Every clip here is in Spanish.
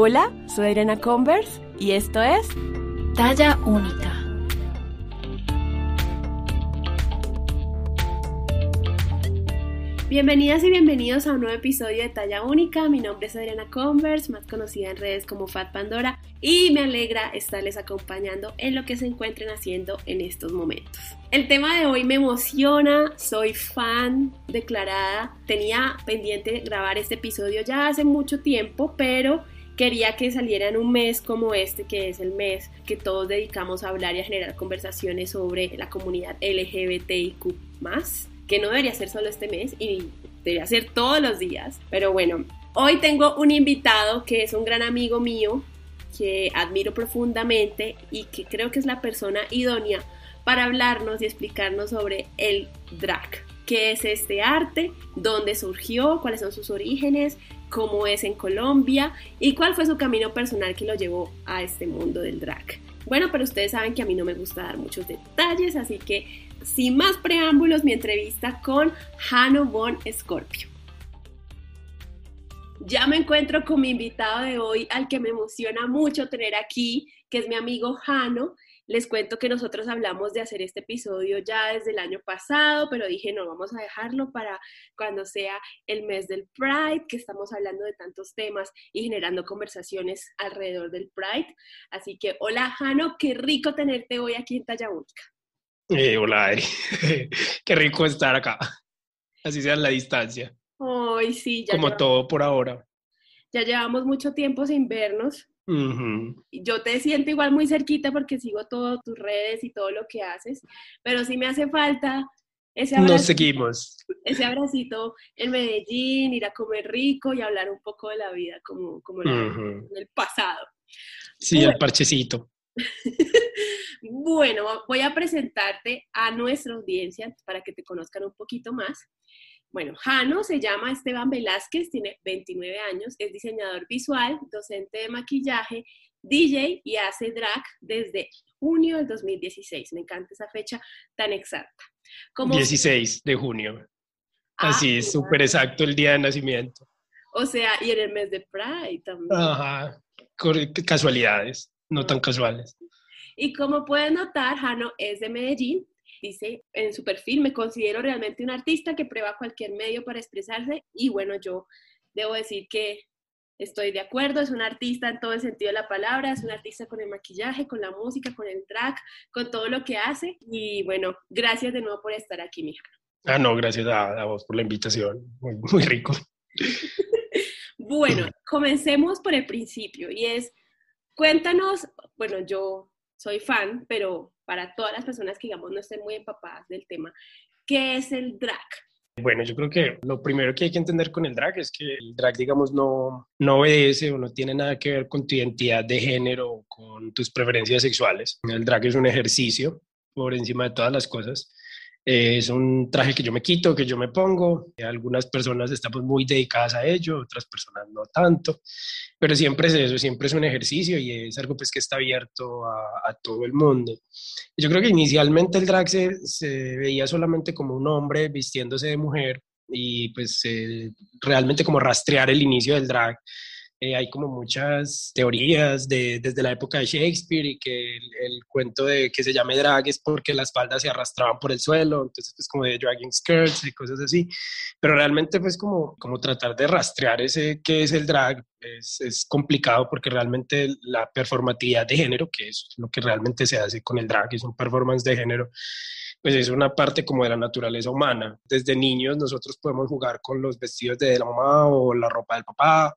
Hola, soy Irena Converse y esto es Talla Única. Bienvenidas y bienvenidos a un nuevo episodio de Talla Única. Mi nombre es Adriana Converse, más conocida en redes como Fat Pandora, y me alegra estarles acompañando en lo que se encuentren haciendo en estos momentos. El tema de hoy me emociona, soy fan declarada. Tenía pendiente grabar este episodio ya hace mucho tiempo, pero quería que saliera en un mes como este, que es el mes que todos dedicamos a hablar y a generar conversaciones sobre la comunidad LGBTIQ que no debería ser solo este mes y debería ser todos los días. Pero bueno, hoy tengo un invitado que es un gran amigo mío, que admiro profundamente y que creo que es la persona idónea para hablarnos y explicarnos sobre el drag. ¿Qué es este arte? ¿Dónde surgió? ¿Cuáles son sus orígenes? ¿Cómo es en Colombia? ¿Y cuál fue su camino personal que lo llevó a este mundo del drag? Bueno, pero ustedes saben que a mí no me gusta dar muchos detalles, así que sin más preámbulos, mi entrevista con Jano Von Scorpio. Ya me encuentro con mi invitado de hoy, al que me emociona mucho tener aquí, que es mi amigo Jano. Les cuento que nosotros hablamos de hacer este episodio ya desde el año pasado, pero dije, no, vamos a dejarlo para cuando sea el mes del Pride, que estamos hablando de tantos temas y generando conversaciones alrededor del Pride. Así que, hola Jano, qué rico tenerte hoy aquí en Talla Única. Eh, hola, Adri. Qué rico estar acá. Así sea en la distancia. Ay, sí, ya. Como todo por ahora. Ya llevamos mucho tiempo sin vernos. Yo te siento igual muy cerquita porque sigo todas tus redes y todo lo que haces, pero sí me hace falta ese abracito, Nos seguimos. Ese abracito en Medellín, ir a comer rico y hablar un poco de la vida como, como en el pasado. Sí, el parchecito. bueno, voy a presentarte a nuestra audiencia para que te conozcan un poquito más. Bueno, Jano se llama Esteban Velázquez, tiene 29 años, es diseñador visual, docente de maquillaje, DJ y hace drag desde junio del 2016. Me encanta esa fecha tan exacta. Como... 16 de junio. Así es, ah, súper exacto el día de nacimiento. O sea, y en el mes de Pride también. Ajá, casualidades no tan casuales. Y como pueden notar, Jano es de Medellín. Dice en su perfil, me considero realmente un artista que prueba cualquier medio para expresarse y bueno, yo debo decir que estoy de acuerdo, es un artista en todo el sentido de la palabra, es un artista con el maquillaje, con la música, con el track, con todo lo que hace y bueno, gracias de nuevo por estar aquí, mija. Ah, no, gracias a, vos por la invitación, muy, muy rico. bueno, comencemos por el principio y es, Cuéntanos, bueno, yo soy fan, pero para todas las personas que, digamos, no estén muy empapadas del tema, ¿qué es el drag? Bueno, yo creo que lo primero que hay que entender con el drag es que el drag, digamos, no, no obedece o no tiene nada que ver con tu identidad de género o con tus preferencias sexuales. El drag es un ejercicio por encima de todas las cosas es un traje que yo me quito, que yo me pongo. Algunas personas estamos muy dedicadas a ello, otras personas no tanto. Pero siempre es eso, siempre es un ejercicio y es algo pues que está abierto a, todo el mundo. Yo creo que inicialmente el drag se, veía solamente como un hombre vistiéndose de mujer y pues realmente como rastrear el inicio del drag eh, hay como muchas teorías de, desde la época de Shakespeare y que el, cuento de que se llame drag es porque las faldas se arrastraban por el suelo, entonces pues como de dragging skirts y cosas así, pero realmente pues como, como tratar de rastrear ese qué es el drag es, es complicado porque realmente la performatividad de género, que es lo que realmente se hace con el drag, es un performance de género, pues es una parte como de la naturaleza humana. Desde niños nosotros podemos jugar con los vestidos de la mamá o la ropa del papá,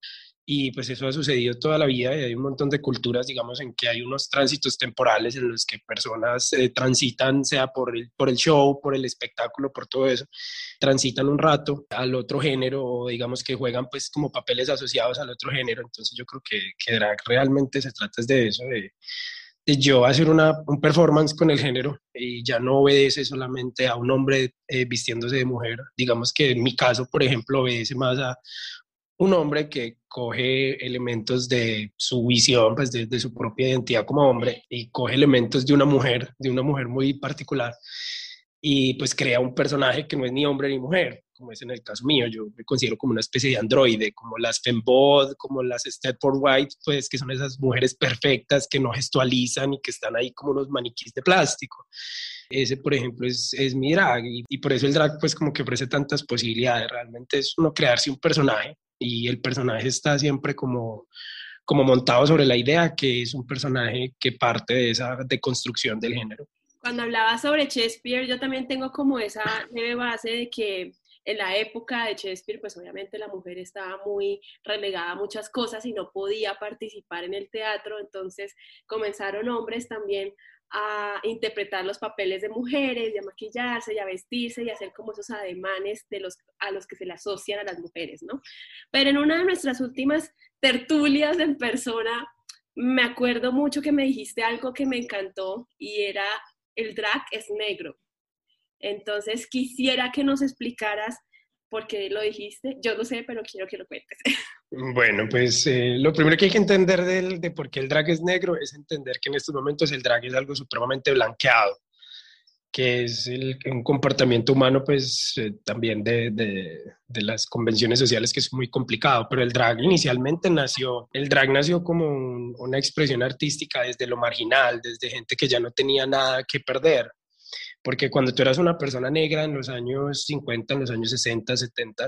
y pues eso ha sucedido toda la vida y hay un montón de culturas, digamos, en que hay unos tránsitos temporales en los que personas eh, transitan, sea por el, por el show, por el espectáculo, por todo eso, transitan un rato al otro género o digamos que juegan pues como papeles asociados al otro género. Entonces yo creo que, que drag realmente se trata de eso, de, de yo hacer una, un performance con el género y ya no obedece solamente a un hombre eh, vistiéndose de mujer. Digamos que en mi caso, por ejemplo, obedece más a un hombre que coge elementos de su visión, pues de, su propia identidad como hombre, y coge elementos de una mujer, de una mujer muy particular, y pues crea un personaje que no es ni hombre ni mujer, como es en el caso mío, yo me considero como una especie de androide, como las fembod, como las Stepford White, pues que son esas mujeres perfectas que no gestualizan y que están ahí como unos maniquís de plástico. Ese, por ejemplo, es, es mi drag y, y por eso el drag pues como que ofrece tantas posibilidades. Realmente es uno crearse un personaje y el personaje está siempre como como montado sobre la idea que es un personaje que parte de esa deconstrucción del género. Cuando hablaba sobre Shakespeare, yo también tengo como esa leve base de que en la época de Shakespeare, pues obviamente la mujer estaba muy relegada a muchas cosas y no podía participar en el teatro, entonces comenzaron hombres también a interpretar los papeles de mujeres y a maquillarse y a vestirse y a hacer como esos ademanes de los, a los que se le asocian a las mujeres, ¿no? Pero en una de nuestras últimas tertulias en persona, me acuerdo mucho que me dijiste algo que me encantó y era el drag es negro. Entonces quisiera que nos explicaras por qué lo dijiste. Yo no sé, pero quiero que lo cuentes. Bueno, pues eh, lo primero que hay que entender de por qué el drag es negro es entender que en estos momentos el drag es algo supremamente blanqueado, que es el, un comportamiento humano, pues eh, también de, de, las convenciones sociales que es muy complicado, pero el drag inicialmente nació, el drag nació como una expresión artística desde lo marginal, desde gente que ya no tenía nada que perder porque cuando tú eras una persona negra en los años 50, en los años 60, 70,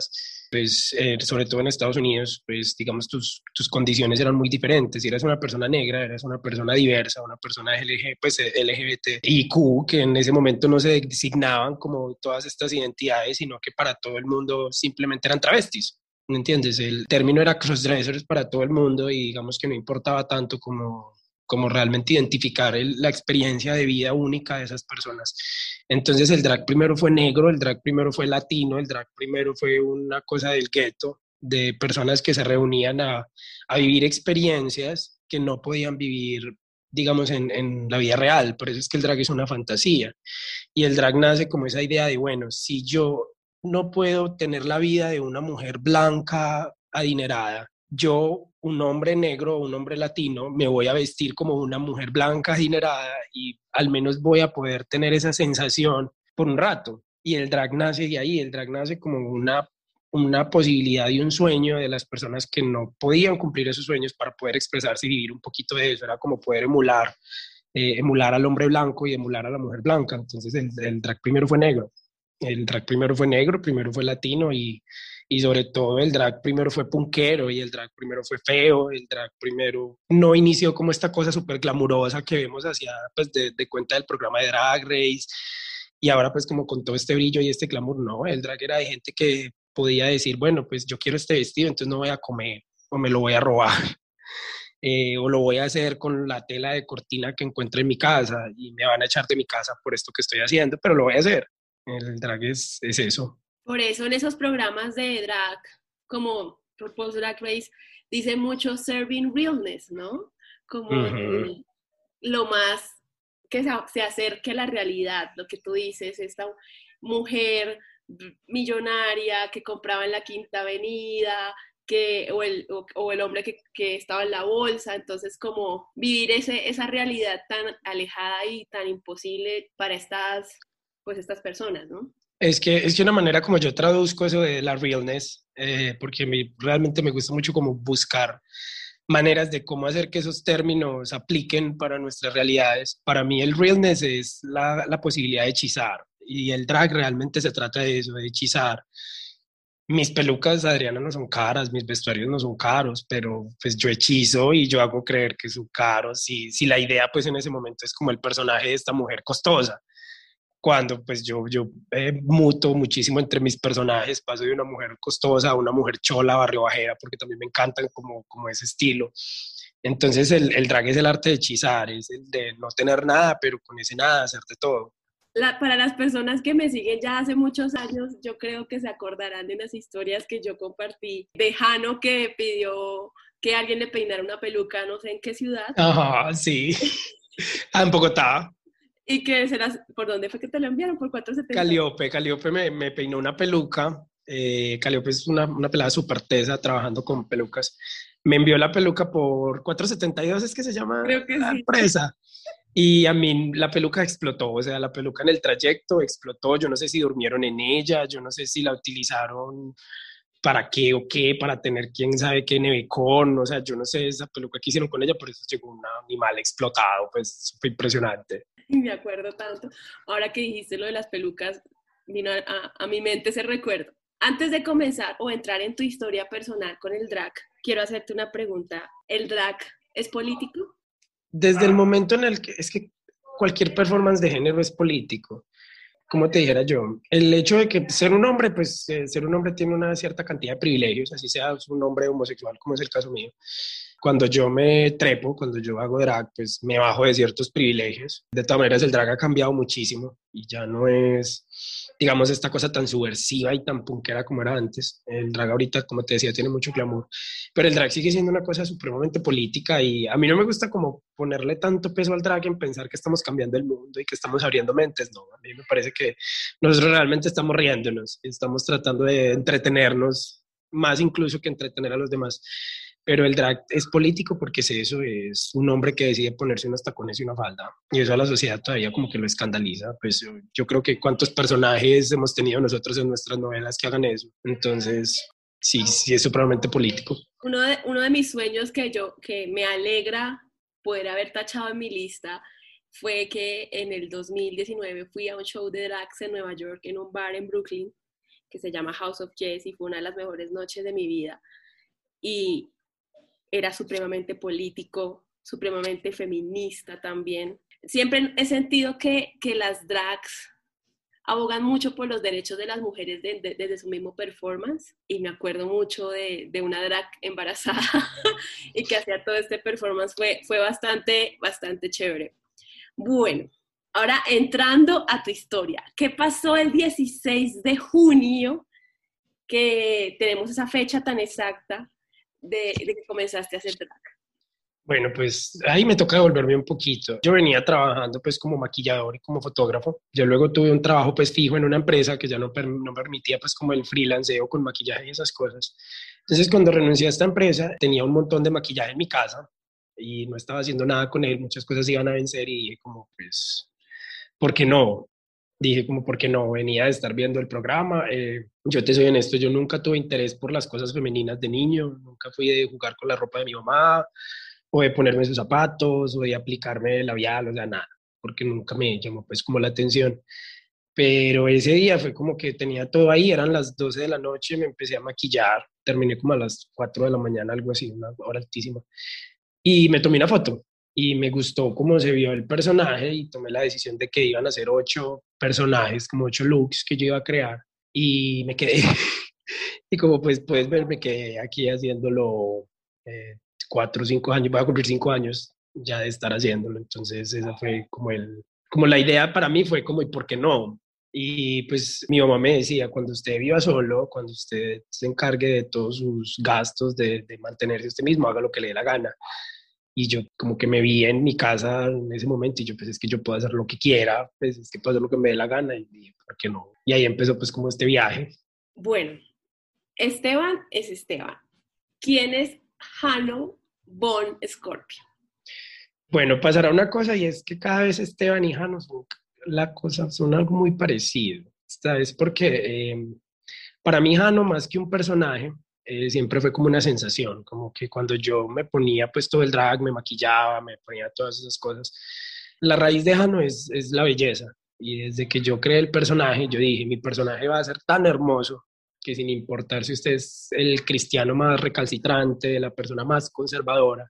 pues eh, sobre todo en Estados Unidos, pues digamos tus, tus condiciones eran muy diferentes. Si eras una persona negra, eras una persona diversa, una persona LG, pues LGBTIQ, que en ese momento no se designaban como todas estas identidades, sino que para todo el mundo simplemente eran travestis. ¿Me entiendes? El término era crossdressers para todo el mundo y digamos que no importaba tanto como como realmente identificar la experiencia de vida única de esas personas. Entonces el drag primero fue negro, el drag primero fue latino, el drag primero fue una cosa del gueto, de personas que se reunían a, a vivir experiencias que no podían vivir digamos, en, en, la vida real. Por eso es que el drag es una fantasía. Y el drag nace como esa idea de, bueno, si yo no puedo tener la vida de una mujer blanca, adinerada, yo, un hombre negro un hombre latino, me voy a vestir como una mujer blanca adinerada y al menos voy a poder tener esa sensación por un rato. Y el drag nace de ahí, el drag nace como una, una posibilidad y un sueño de las personas que no podían cumplir esos sueños para poder expresarse y vivir un poquito de eso. Era como poder emular, eh, emular al hombre blanco y emular a la mujer blanca. Entonces el drag primero fue negro. El drag primero fue negro, primero fue latino y, y sobre todo el drag primero fue punkero y el drag primero fue feo, el drag primero no inició como esta cosa súper glamurosa que vemos hacia, pues, de, de, cuenta del programa de Drag Race y ahora pues como con todo este brillo y este glamour, no, el drag era de gente que podía decir, bueno, pues yo quiero este vestido, entonces no voy a comer o me lo voy a robar. Eh, o lo voy a hacer con la tela de cortina que encuentre en mi casa y me van a echar de mi casa por esto que estoy haciendo, pero lo voy a hacer. El drag es, es eso. Por eso en esos programas de drag, como Propose Drag Race, dice mucho serving realness, ¿no? Como lo más que se, acerque a la realidad, lo que tú dices, esta mujer millonaria que compraba en la Quinta Avenida, que, o, el, o, el hombre que, que, estaba en la bolsa, entonces como vivir ese, esa realidad tan alejada y tan imposible para estas, pues estas personas, ¿no? Es que es una manera como yo traduzco eso de la realness, eh, porque realmente me gusta mucho como buscar maneras de cómo hacer que esos términos apliquen para nuestras realidades. Para mí el realness es la, la posibilidad de hechizar y el drag realmente se trata de eso, de hechizar. Mis pelucas, Adriana, no son caras, mis vestuarios no son caros, pero pues yo hechizo y yo hago creer que son caros. Y si la idea pues en ese momento es como el personaje de esta mujer costosa cuando pues yo, yo eh, muto muchísimo entre mis personajes, paso de una mujer costosa a una mujer chola, barrio bajera, porque también me encantan como, como ese estilo. Entonces el, el drag es el arte de hechizar, es el de no tener nada, pero con ese nada hacer de todo. La, para las personas que me siguen ya hace muchos años, yo creo que se acordarán de unas historias que yo compartí de Jano que pidió que alguien le peinara una peluca, no sé en qué ciudad. Ajá, sí. Ah, en Bogotá. ¿Y qué serás? ¿Por dónde fue que te lo enviaron? ¿Por 470? Caliope, Caliope me, me peinó una peluca. Eh, Caliope es una, una pelada súper tesa trabajando con pelucas. Me envió la peluca por 472, es que se llama Creo que la sí. empresa. Y a mí la peluca explotó, o sea, la peluca en el trayecto explotó, yo no sé si durmieron en ella, yo no sé si la utilizaron para qué o qué, para tener quién sabe qué nevecón, o sea, yo no sé esa peluca que hicieron con ella, por eso llegó un animal explotado, pues fue impresionante. Me acuerdo tanto. Ahora que dijiste lo de las pelucas, vino a, a mi mente ese recuerdo. Antes de comenzar o entrar en tu historia personal con el drag, quiero hacerte una pregunta. ¿El drag es político? desde el momento en el que es que cualquier performance de género es político. Como te dijera yo, el hecho de que ser un hombre, pues eh, ser un hombre tiene una cierta cantidad de privilegios, así sea un hombre homosexual como es el caso mío. Cuando yo me trepo, cuando yo hago drag, pues me bajo de ciertos privilegios. De todas maneras, el drag ha cambiado muchísimo y ya no es digamos, esta cosa tan subversiva y tan punkera como era antes. El drag ahorita, como te decía, tiene mucho glamour, pero el drag sigue siendo una cosa supremamente política y a mí no me gusta como ponerle tanto peso al drag en pensar que estamos cambiando el mundo y que estamos abriendo mentes, no, a mí me parece que nosotros realmente estamos riéndonos, estamos tratando de entretenernos más incluso que entretener a los demás pero el drag es político porque es eso, es un hombre que decide ponerse unos tacones y una falda. Y eso a la sociedad todavía como que lo escandaliza. Pues yo, creo que cuántos personajes hemos tenido nosotros en nuestras novelas que hagan eso. Entonces, sí, sí es supremamente político. Uno de, uno de mis sueños que yo, que me alegra poder haber tachado en mi lista fue que en el 2019 fui a un show de drags en Nueva York, en un bar en Brooklyn, que se llama House of Jazz y fue una de las mejores noches de mi vida. Y era supremamente político, supremamente feminista también. Siempre he sentido que, que las drags abogan mucho por los derechos de las mujeres desde su mismo performance y me acuerdo mucho de, de una drag embarazada y que hacía todo este performance fue, fue bastante, bastante chévere. Bueno, ahora entrando a tu historia, ¿qué pasó el 16 de junio que tenemos esa fecha tan exacta de, que comenzaste a hacer drag? Bueno, pues ahí me toca devolverme un poquito. Yo venía trabajando pues como maquillador y como fotógrafo. Yo luego tuve un trabajo pues fijo en una empresa que ya no, no permitía pues como el freelanceo con maquillaje y esas cosas. Entonces cuando renuncié a esta empresa tenía un montón de maquillaje en mi casa y no estaba haciendo nada con él. Muchas cosas iban a vencer y dije como pues, ¿por qué no? Dije como porque no venía de estar viendo el programa. Eh, yo te soy honesto, yo nunca tuve interés por las cosas femeninas de niño, nunca fui de jugar con la ropa de mi mamá o de ponerme sus zapatos o de aplicarme labial, o sea, nada, porque nunca me llamó pues como la atención. Pero ese día fue como que tenía todo ahí, eran las 12 de la noche, me empecé a maquillar, terminé como a las 4 de la mañana, algo así, una hora altísima, y me tomé una foto y me gustó cómo se vio el personaje y tomé la decisión de que iban a ser ocho personajes, como ocho looks que yo iba a crear y me quedé. y como pues puedes ver, me quedé aquí haciéndolo eh, cuatro o cinco años, voy a cumplir cinco años ya de estar haciéndolo. Entonces esa fue como el, como la idea para mí fue como, ¿y por qué no? Y pues mi mamá me decía, cuando usted viva solo, cuando usted se encargue de todos sus gastos, de, de mantenerse usted mismo, haga lo que le dé la gana y yo como que me vi en mi casa en ese momento y yo pues es que yo puedo hacer lo que quiera, pues es que puedo hacer lo que me dé la gana y dije, ¿por qué no? Y ahí empezó pues como este viaje. Bueno, Esteban es Esteban. ¿Quién es Hano Bon Scorpio? Bueno, pasará una cosa y es que cada vez Esteban y Hano son, la cosa, son algo muy parecido. Esta vez porque eh, para mí Hano más que un personaje eh, siempre fue como una sensación, como que cuando yo me ponía pues todo el drag, me maquillaba, me ponía todas esas cosas, la raíz de Jano es, es la belleza. Y desde que yo creé el personaje, yo dije, mi personaje va a ser tan hermoso que sin importar si usted es el cristiano más recalcitrante, la persona más conservadora,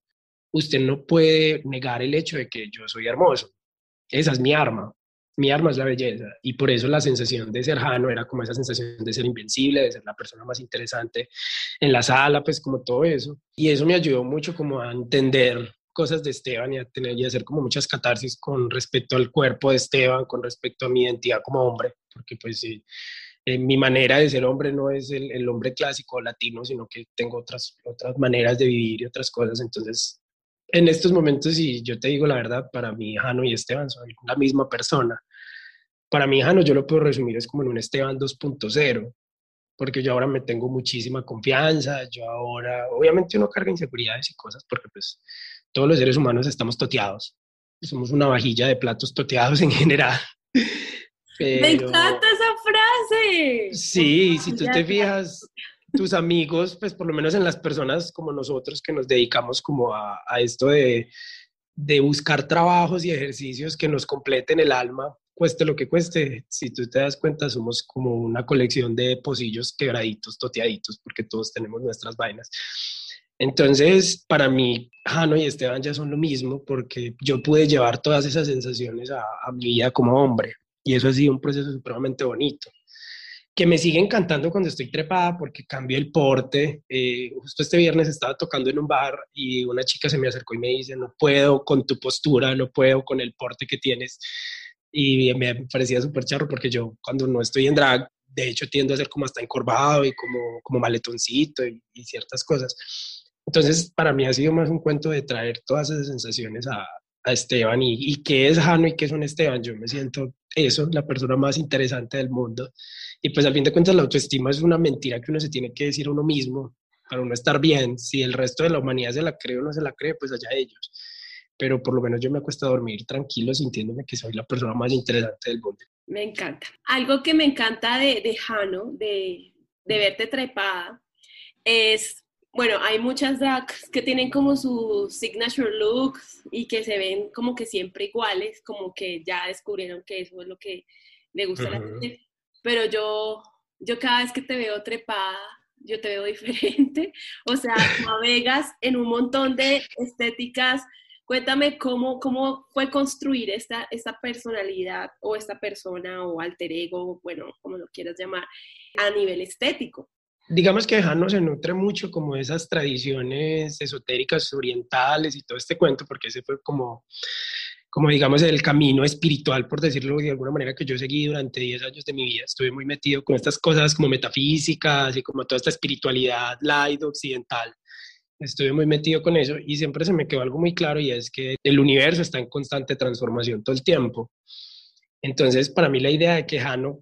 usted no puede negar el hecho de que yo soy hermoso. Esa es mi arma mi arma es la belleza y por eso la sensación de ser Jano era como esa sensación de ser invencible, de ser la persona más interesante en la sala, pues como todo eso. Y eso me ayudó mucho como a entender cosas de Esteban y a tener y hacer como muchas catarsis con respecto al cuerpo de Esteban, con respecto a mi identidad como hombre, porque pues sí, eh, mi manera de ser hombre no es el, el, hombre clásico latino, sino que tengo otras, otras maneras de vivir y otras cosas, entonces en estos momentos, y yo te digo la verdad, para mí Jano y Esteban son la misma persona. Para mí Jano yo lo puedo resumir es como en un Esteban 2.0, porque yo ahora me tengo muchísima confianza, yo ahora, obviamente uno carga inseguridades y cosas, porque pues todos los seres humanos estamos toteados, somos una vajilla de platos toteados en general. Me encanta esa frase. Sí, si tú te fijas, tus amigos, pues por lo menos en las personas como nosotros que nos dedicamos como a, esto de, de buscar trabajos y ejercicios que nos completen el alma, cueste lo que cueste. Si tú te das cuenta, somos como una colección de pocillos quebraditos, toteaditos, porque todos tenemos nuestras vainas. Entonces, para mí, Jano y Esteban ya son lo mismo, porque yo pude llevar todas esas sensaciones a, a mi vida como hombre. Y eso ha sido un proceso supremamente bonito que me sigue encantando cuando estoy trepada porque cambio el porte. Eh, justo este viernes estaba tocando en un bar y una chica se me acercó y me dice, no puedo con tu postura, no puedo con el porte que tienes. Y me parecía súper charro porque yo cuando no estoy en drag, de hecho tiendo a ser como hasta encorvado y como, como maletoncito y, y ciertas cosas. Entonces, para mí ha sido más un cuento de traer todas esas sensaciones a, a Esteban y, y qué es Jano y qué es un Esteban. Yo me siento eso, la persona más interesante del mundo. Y pues al fin de cuentas la autoestima es una mentira que uno se tiene que decir a uno mismo para uno estar bien. Si el resto de la humanidad se la cree o no se la cree, pues allá ellos. Pero por lo menos yo me acuesto a dormir tranquilo sintiéndome que soy la persona más interesante del mundo. Me encanta. Algo que me encanta de, de Jano, de, de verte trepada, es bueno, hay muchas drags que tienen como sus signature looks y que se ven como que siempre iguales, como que ya descubrieron que eso es lo que le gusta a la gente. Pero yo, yo cada vez que te veo trepada, yo te veo diferente. O sea, navegas en un montón de estéticas. Cuéntame cómo, cómo fue construir esta, esta personalidad o esta persona o alter ego, bueno, como lo quieras llamar, a nivel estético. Digamos que Jano se nutre mucho como esas tradiciones esotéricas orientales y todo este cuento, porque ese fue como, como digamos, el camino espiritual, por decirlo de alguna manera, que yo seguí durante 10 años de mi vida. Estuve muy metido con estas cosas como metafísicas y como toda esta espiritualidad light occidental. Estuve muy metido con eso y siempre se me quedó algo muy claro y es que el universo está en constante transformación todo el tiempo. Entonces, para mí la idea de que Jano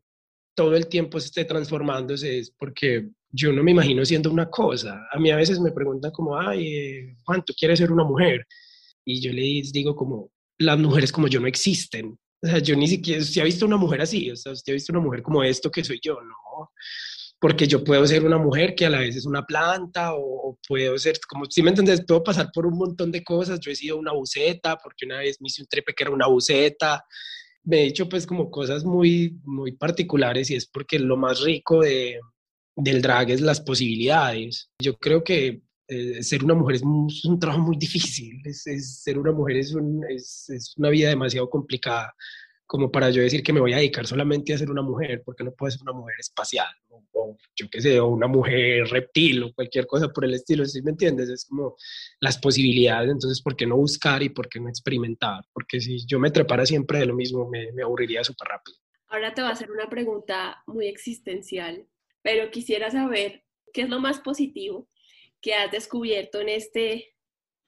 todo el tiempo se esté transformándose es porque yo no me imagino siendo una cosa. A mí a veces me preguntan como, ay, eh, Juan, ¿tú quieres ser una mujer? Y yo les digo como, las mujeres como yo no existen. O sea, yo ni siquiera, si ha visto una mujer así, o sea, usted ha visto una mujer como esto que soy yo, no. Porque yo puedo ser una mujer que a la vez es una planta, o, puedo ser, como si me entiendes, puedo pasar por un montón de cosas. Yo he sido una buceta, porque una vez me hice un trepe que era una buceta. Me he hecho pues como cosas muy, muy particulares y es porque lo más rico de, del drag es las posibilidades. Yo creo que ser una mujer es un, trabajo muy difícil, es, ser una mujer es, es, una vida demasiado complicada como para yo decir que me voy a dedicar solamente a ser una mujer, porque no puedo ser una mujer espacial, o, yo qué sé, o una mujer reptil, o cualquier cosa por el estilo, ¿sí me entiendes? Es como las posibilidades, entonces, ¿por qué no buscar y por qué no experimentar? Porque si yo me trepara siempre de lo mismo, me, me aburriría súper rápido. Ahora te voy a hacer una pregunta muy existencial pero quisiera saber qué es lo más positivo que has descubierto en este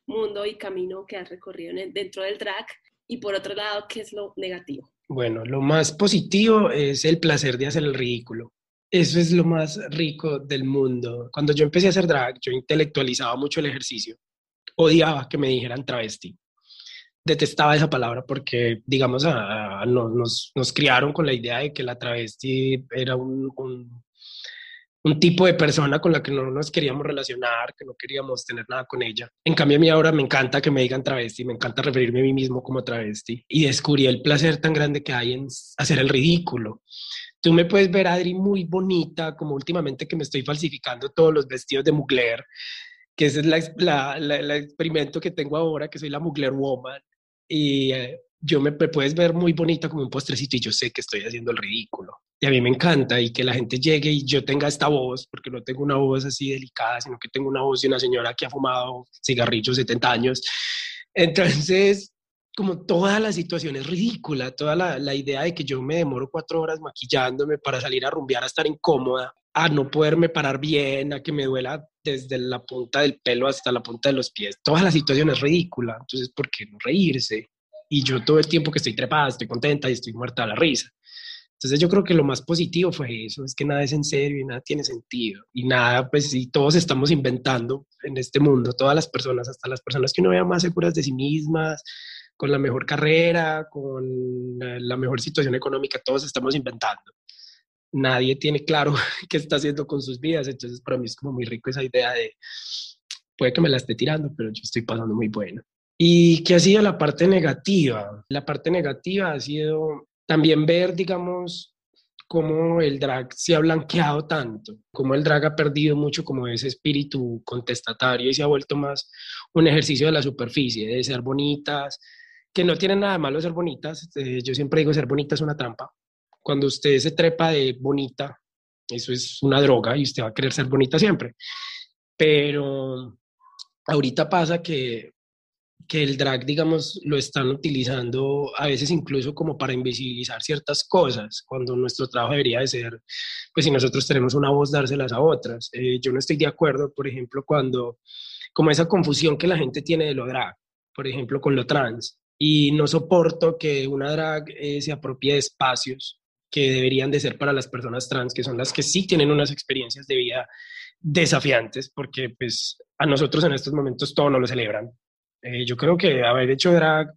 mundo y camino que has recorrido dentro del drag y por otro lado, qué es lo negativo. Bueno, lo más positivo es el placer de hacer el ridículo. Eso es lo más rico del mundo. Cuando yo empecé a hacer drag, yo intelectualizaba mucho el ejercicio. Odiaba que me dijeran travesti. Detestaba esa palabra porque, digamos, nos, nos, criaron con la idea de que la travesti era un tipo de persona con la que no nos queríamos relacionar, que no queríamos tener nada con ella. En cambio, a mí ahora me encanta que me digan travesti, me encanta referirme a mí mismo como travesti y descubrí el placer tan grande que hay en hacer el ridículo. Tú me puedes ver, Adri, muy bonita, como últimamente que me estoy falsificando todos los vestidos de Mugler, que ese es el experimento que tengo ahora, que soy la Mugler Woman. Y eh, yo me, me puedes ver muy bonita como un postrecito y yo sé que estoy haciendo el ridículo y a mí me encanta y que la gente llegue y yo tenga esta voz, porque no tengo una voz así delicada, sino que tengo una voz de una señora que ha fumado cigarrillos 70 años. Entonces, como toda la situación es ridícula, toda la, la, idea de que yo me demoro cuatro horas maquillándome para salir a rumbear, a estar incómoda, a no poderme parar bien, a que me duela desde la punta del pelo hasta la punta de los pies, toda la situación es ridícula, entonces, ¿por qué no reírse? Y yo todo el tiempo que estoy trepada, estoy contenta y estoy muerta a la risa. Entonces yo creo que lo más positivo fue eso, es que nada es en serio y nada tiene sentido. Y nada, pues sí, todos estamos inventando en este mundo, todas las personas, hasta las personas que uno vea más seguras de sí mismas, con la mejor carrera, con la mejor situación económica, todos estamos inventando. Nadie tiene claro qué está haciendo con sus vidas, entonces para mí es como muy rico esa idea de, puede que me la esté tirando, pero yo estoy pasando muy bueno. ¿Y qué ha sido la parte negativa? La parte negativa ha sido también ver, digamos, cómo el drag se ha blanqueado tanto, cómo el drag ha perdido mucho como ese espíritu contestatario y se ha vuelto más un ejercicio de la superficie, de ser bonitas, que no tienen nada de malo ser bonitas. Eh, yo siempre digo, ser bonita es una trampa. Cuando usted se trepa de bonita, eso es una droga y usted va a querer ser bonita siempre. Pero ahorita pasa que que el drag, digamos, lo están utilizando a veces incluso como para invisibilizar ciertas cosas, cuando nuestro trabajo debería de ser, pues si nosotros tenemos una voz, dárselas a otras. Eh, yo no estoy de acuerdo, por ejemplo, cuando, como esa confusión que la gente tiene de lo drag, por ejemplo, con lo trans, y no soporto que una drag eh, se apropie de espacios que deberían de ser para las personas trans, que son las que sí tienen unas experiencias de vida desafiantes, porque pues a nosotros en estos momentos todo no lo celebran, eh, yo creo que haber hecho drag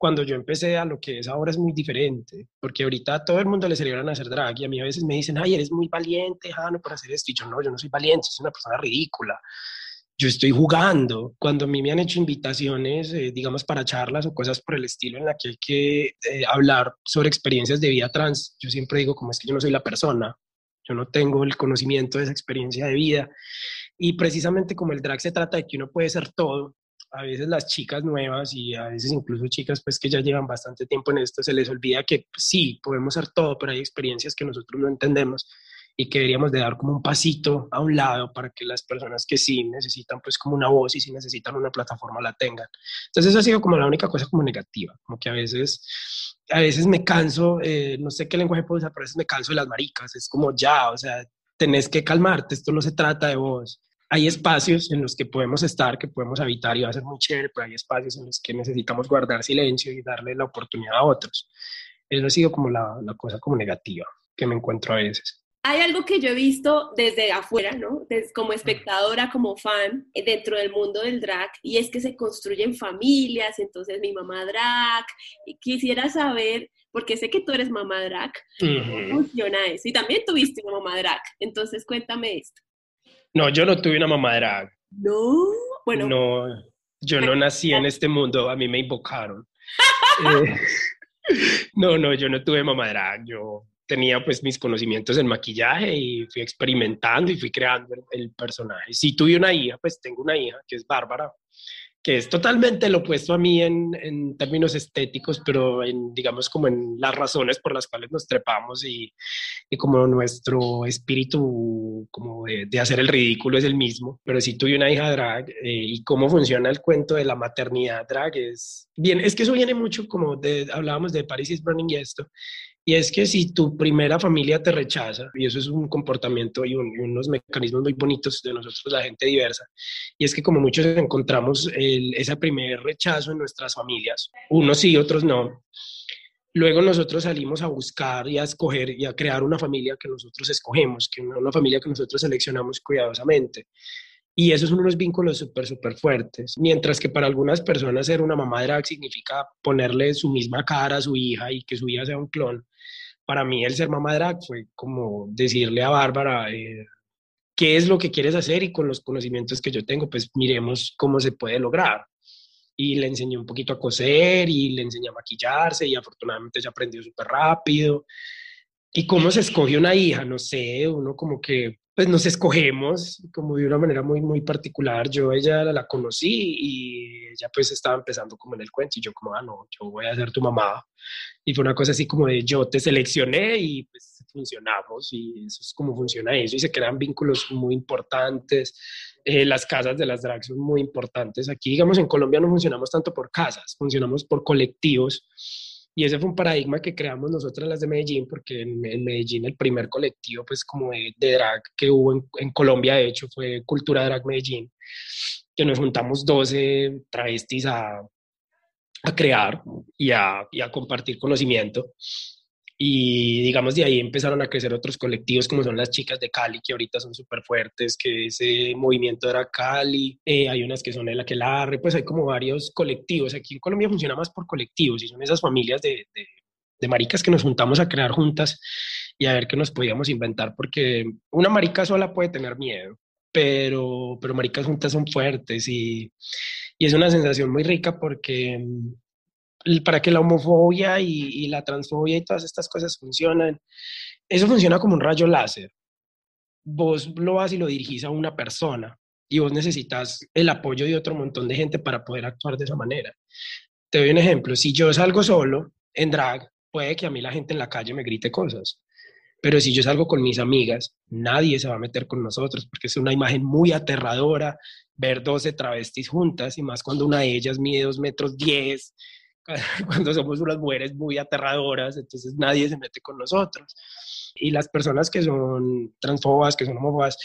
cuando yo empecé a lo que es ahora es muy diferente, porque ahorita todo el mundo le celebran hacer drag y a mí a veces me dicen, ay, eres muy valiente, Jano, para hacer esto. Y yo no, yo no soy valiente, soy una persona ridícula. Yo estoy jugando. Cuando a mí me han hecho invitaciones, eh, digamos, para charlas o cosas por el estilo en la que hay que eh, hablar sobre experiencias de vida trans, yo siempre digo, como es que yo no soy la persona, yo no tengo el conocimiento de esa experiencia de vida. Y precisamente como el drag se trata de que uno puede ser todo, a veces las chicas nuevas y a veces incluso chicas pues que ya llevan bastante tiempo en esto, se les olvida que pues, sí, podemos hacer todo, pero hay experiencias que nosotros no entendemos y que deberíamos de dar como un pasito a un lado para que las personas que sí necesitan pues como una voz y sí necesitan una plataforma la tengan. Entonces eso ha sido como la única cosa como negativa, como que a veces, a veces me canso, eh, no sé qué lenguaje puedo usar, pero a veces me canso de las maricas, es como ya, o sea, tenés que calmarte, esto no se trata de vos hay espacios en los que podemos estar, que podemos habitar y va a ser muy chévere, pero hay espacios en los que necesitamos guardar silencio y darle la oportunidad a otros. Eso ha sido como la, la cosa como negativa que me encuentro a veces. Hay algo que yo he visto desde afuera, ¿no? Desde, como espectadora, como fan, eh, dentro del mundo del drag, y es que se construyen familias, entonces mi mamá drag, y quisiera saber, porque sé que tú eres mamá drag, ¿cómo funciona eso? Y también tuviste una mamá drag, entonces cuéntame esto. No, yo no tuve una mamá drag. No, bueno. No, yo no nací en este mundo, a mí me invocaron. Eh, no, no, yo no tuve mamá drag, yo tenía pues mis conocimientos en maquillaje y fui experimentando y fui creando el, personaje. Si tuve una hija, pues tengo una hija que es Bárbara, que es totalmente lo opuesto a mí en, en, términos estéticos, pero en, digamos, como en las razones por las cuales nos trepamos y, y como nuestro espíritu como de, de, hacer el ridículo es el mismo. Pero si tuve una hija drag eh, y cómo funciona el cuento de la maternidad drag es bien, es que eso viene mucho como de, hablábamos de Paris is Burning y esto, y es que si tu primera familia te rechaza, y eso es un comportamiento y, unos mecanismos muy bonitos de nosotros, la gente diversa, y es que como muchos encontramos ese primer rechazo en nuestras familias, unos sí, otros no, luego nosotros salimos a buscar y a escoger y a crear una familia que nosotros escogemos, que una, una familia que nosotros seleccionamos cuidadosamente. Y esos son unos vínculos súper, súper fuertes. Mientras que para algunas personas ser una mamá drag significa ponerle su misma cara a su hija y que su hija sea un clon. Para mí el ser mamá drag fue como decirle a Bárbara, eh, ¿qué es lo que quieres hacer? Y con los conocimientos que yo tengo, pues miremos cómo se puede lograr. Y le enseñé un poquito a coser y le enseñé a maquillarse y afortunadamente se aprendió súper rápido. ¿Y cómo se escoge una hija? No sé, uno como que pues nos escogemos como de una manera muy, muy particular. Yo ella la, conocí y ella pues estaba empezando como en el cuento y yo como, ah, no, yo voy a ser tu mamá. Y fue una cosa así como de yo te seleccioné y pues funcionamos y eso es como funciona eso y se crean vínculos muy importantes. Eh, las casas de las drags son muy importantes. Aquí, digamos, en Colombia no funcionamos tanto por casas, funcionamos por colectivos y ese fue un paradigma que creamos nosotros las de Medellín, porque en, Medellín el primer colectivo, pues como de, drag que hubo en, Colombia, de hecho, fue Cultura Drag Medellín, que nos juntamos 12 travestis a, a crear y a, y a, compartir conocimiento. Y digamos, de ahí empezaron a crecer otros colectivos como son las chicas de Cali, que ahorita son súper fuertes, que ese movimiento era Cali, eh, hay unas que son el Aquelarre, pues hay como varios colectivos. Aquí en Colombia funciona más por colectivos y son esas familias de, de, de maricas que nos juntamos a crear juntas y a ver qué nos podíamos inventar, porque una marica sola puede tener miedo, pero, pero maricas juntas son fuertes y, y es una sensación muy rica porque para que la homofobia y, la transfobia y todas estas cosas funcionen, eso funciona como un rayo láser. Vos lo vas y lo dirigís a una persona y vos necesitas el apoyo de otro montón de gente para poder actuar de esa manera. Te doy un ejemplo, si yo salgo solo en drag, puede que a mí la gente en la calle me grite cosas, pero si yo salgo con mis amigas, nadie se va a meter con nosotros porque es una imagen muy aterradora ver 12 travestis juntas y más cuando una de ellas mide 2 metros 10, cuando somos unas mujeres muy aterradoras, entonces nadie se mete con nosotros. Y las personas que son transfobas, que son homófobas,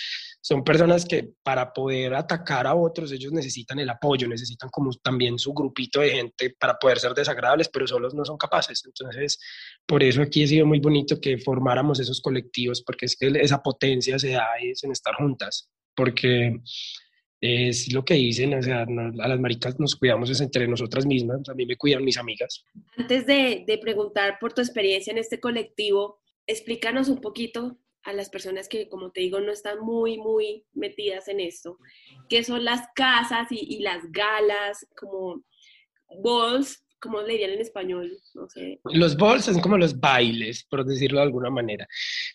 son personas que para poder atacar a otros, ellos necesitan el apoyo, necesitan como también su grupito de gente para poder ser desagradables, pero solos no son capaces. Entonces, por eso aquí ha sido muy bonito que formáramos esos colectivos, porque es que esa potencia se da es en estar juntas, porque es lo que dicen, o sea, a las maricas nos cuidamos entre nosotras mismas, a mí me cuidan mis amigas. Antes de, de preguntar por tu experiencia en este colectivo, explícanos un poquito a las personas que, como te digo, no están muy, muy metidas en esto, que son las casas y, y las galas, como balls, ¿cómo le dirían en español? No sé. Los balls son como los bailes, por decirlo de alguna manera.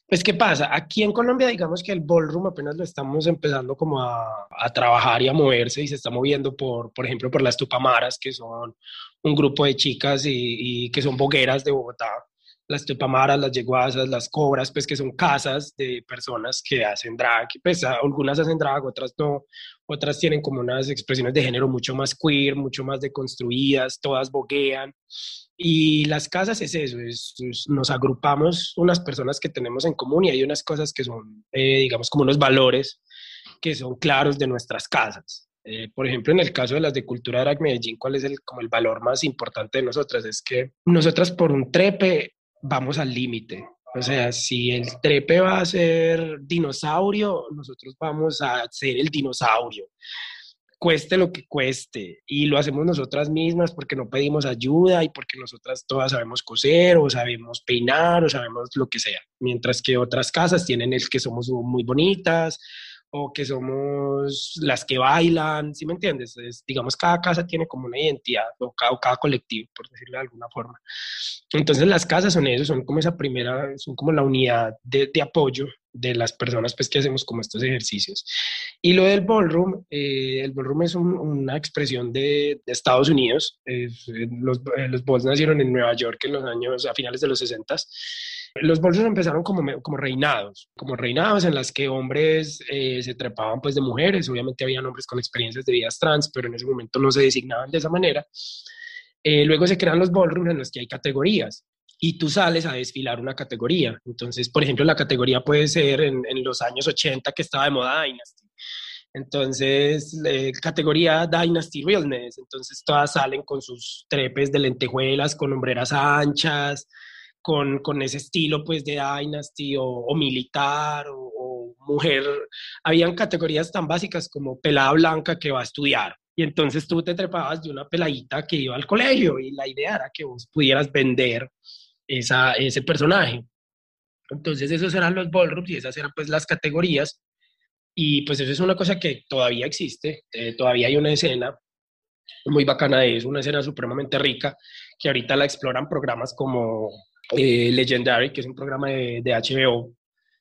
Pues, ¿qué pasa? Aquí en Colombia, digamos que el ballroom apenas lo estamos empezando como a, a trabajar y a moverse y se está moviendo por, por ejemplo, por las Tupamaras, que son un grupo de chicas y, y que son bogueras de Bogotá las tepamaras, las yeguasas, las cobras, pues que son casas de personas que hacen drag, pues algunas hacen drag, otras no, otras tienen como unas expresiones de género mucho más queer, mucho más deconstruidas, todas boguean. Y las casas es eso, es, nos agrupamos unas personas que tenemos en común y hay unas cosas que son, eh, digamos, como unos valores que son claros de nuestras casas. Eh, por ejemplo, en el caso de las de Cultura Drag Medellín, ¿cuál es el, como el valor más importante de nosotras? Es que nosotras por un trepe vamos al límite. O sea, si el trepe va a ser dinosaurio, nosotros vamos a ser el dinosaurio. Cueste lo que cueste. Y lo hacemos nosotras mismas porque no pedimos ayuda y porque nosotras todas sabemos coser o sabemos peinar o sabemos lo que sea. Mientras que otras casas tienen el que somos muy bonitas o que somos las que bailan, ¿sí me entiendes? digamos, cada casa tiene como una identidad, o cada, cada, colectivo, por decirlo de alguna forma. Entonces las casas son eso, son como esa primera, son como la unidad de, de apoyo de las personas pues que hacemos como estos ejercicios. Y lo del ballroom, eh, el ballroom es un, una expresión de, de Estados Unidos, eh, los, los balls nacieron en Nueva York en los años, a finales de los 60 los bolsos empezaron como, como reinados, como reinados en las que hombres eh, se trepaban pues de mujeres, obviamente había hombres con experiencias de vidas trans, pero en ese momento no se designaban de esa manera. Eh, luego se crean los ballrooms en los que hay categorías y tú sales a desfilar una categoría. Entonces, por ejemplo, la categoría puede ser en, en los años 80 que estaba de moda Dynasty. Entonces, eh, categoría Dynasty Realness. Entonces, todas salen con sus trepes de lentejuelas, con hombreras anchas, con, con ese estilo pues de Dynasty o, militar o, o, mujer. Habían categorías tan básicas como pelada blanca que va a estudiar. Y entonces tú te trepabas de una peladita que iba al colegio y la idea era que vos pudieras vender esa, ese personaje. Entonces esos eran los ballrooms y esas eran pues las categorías. Y pues eso es una cosa que todavía existe, eh, todavía hay una escena muy bacana de eso, una escena supremamente rica, que ahorita la exploran programas como eh, Legendary, que es un programa de, de, HBO,